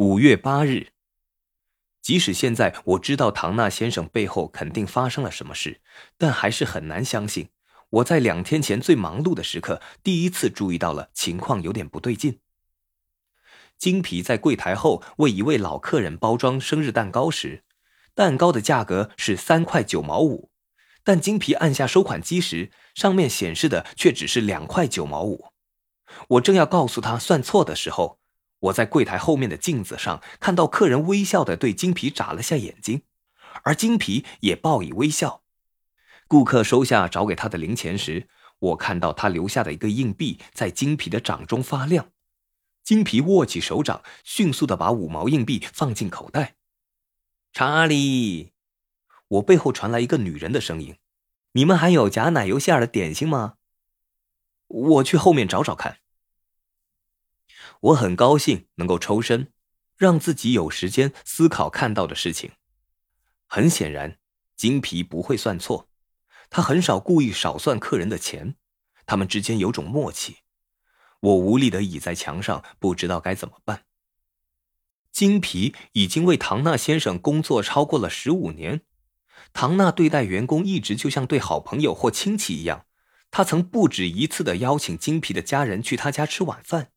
五月八日，即使现在我知道唐纳先生背后肯定发生了什么事，但还是很难相信，我在两天前最忙碌的时刻，第一次注意到了情况有点不对劲。金皮在柜台后为一位老客人包装生日蛋糕时，蛋糕的价格是三块九毛五，但金皮按下收款机时，上面显示的却只是两块九毛五。我正要告诉他算错的时候。我在柜台后面的镜子上看到客人微笑的对金皮眨了下眼睛，而金皮也报以微笑。顾客收下找给他的零钱时，我看到他留下的一个硬币在金皮的掌中发亮。金皮握起手掌，迅速的把五毛硬币放进口袋。查理，我背后传来一个女人的声音：“你们还有夹奶油馅的点心吗？”我去后面找找看。我很高兴能够抽身，让自己有时间思考看到的事情。很显然，金皮不会算错，他很少故意少算客人的钱，他们之间有种默契。我无力的倚在墙上，不知道该怎么办。金皮已经为唐纳先生工作超过了十五年，唐纳对待员工一直就像对好朋友或亲戚一样，他曾不止一次的邀请金皮的家人去他家吃晚饭。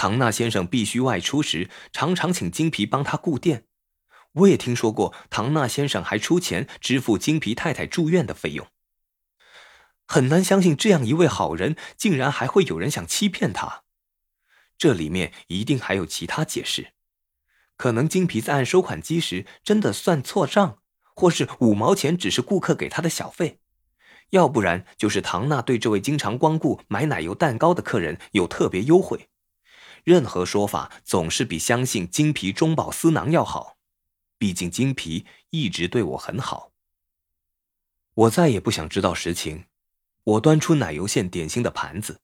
唐纳先生必须外出时，常常请金皮帮他顾店。我也听说过，唐纳先生还出钱支付金皮太太住院的费用。很难相信，这样一位好人，竟然还会有人想欺骗他。这里面一定还有其他解释，可能金皮在按收款机时真的算错账，或是五毛钱只是顾客给他的小费，要不然就是唐纳对这位经常光顾买奶油蛋糕的客人有特别优惠。任何说法总是比相信金皮中饱私囊要好，毕竟金皮一直对我很好。我再也不想知道实情。我端出奶油馅点心的盘子，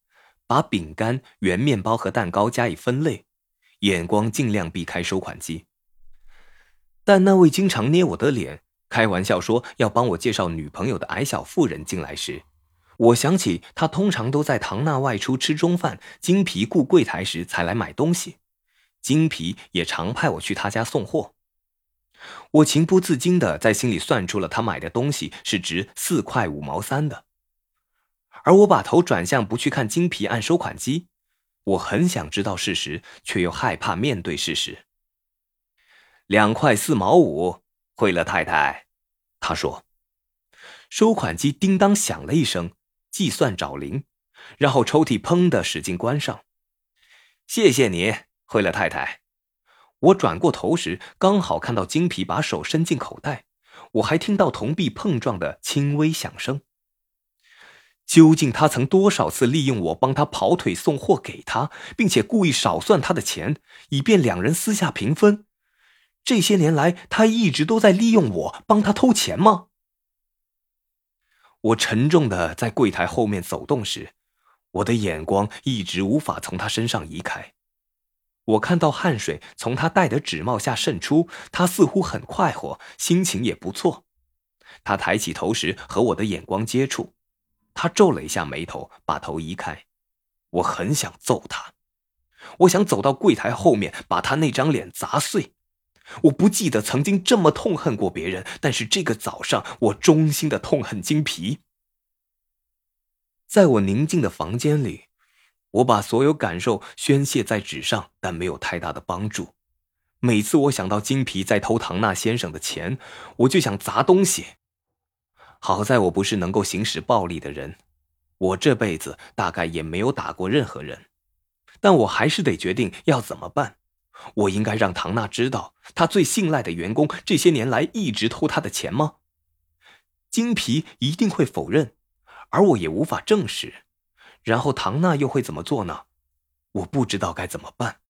把饼干、圆面包和蛋糕加以分类，眼光尽量避开收款机。但那位经常捏我的脸、开玩笑说要帮我介绍女朋友的矮小妇人进来时，我想起他通常都在唐纳外出吃中饭、金皮顾柜台时才来买东西，金皮也常派我去他家送货。我情不自禁的在心里算出了他买的东西是值四块五毛三的，而我把头转向不去看金皮按收款机，我很想知道事实，却又害怕面对事实。两块四毛五，惠勒太太，他说，收款机叮当响了一声。计算找零，然后抽屉砰的使劲关上。谢谢你，惠勒太太。我转过头时，刚好看到金皮把手伸进口袋，我还听到铜币碰撞的轻微响声。究竟他曾多少次利用我帮他跑腿送货给他，并且故意少算他的钱，以便两人私下平分？这些年来，他一直都在利用我帮他偷钱吗？我沉重的在柜台后面走动时，我的眼光一直无法从他身上移开。我看到汗水从他戴的纸帽下渗出，他似乎很快活，心情也不错。他抬起头时和我的眼光接触，他皱了一下眉头，把头移开。我很想揍他，我想走到柜台后面把他那张脸砸碎。我不记得曾经这么痛恨过别人，但是这个早上，我衷心的痛恨金皮。在我宁静的房间里，我把所有感受宣泄在纸上，但没有太大的帮助。每次我想到金皮在偷唐纳先生的钱，我就想砸东西。好在我不是能够行使暴力的人，我这辈子大概也没有打过任何人，但我还是得决定要怎么办。我应该让唐娜知道，他最信赖的员工这些年来一直偷他的钱吗？金皮一定会否认，而我也无法证实。然后唐娜又会怎么做呢？我不知道该怎么办。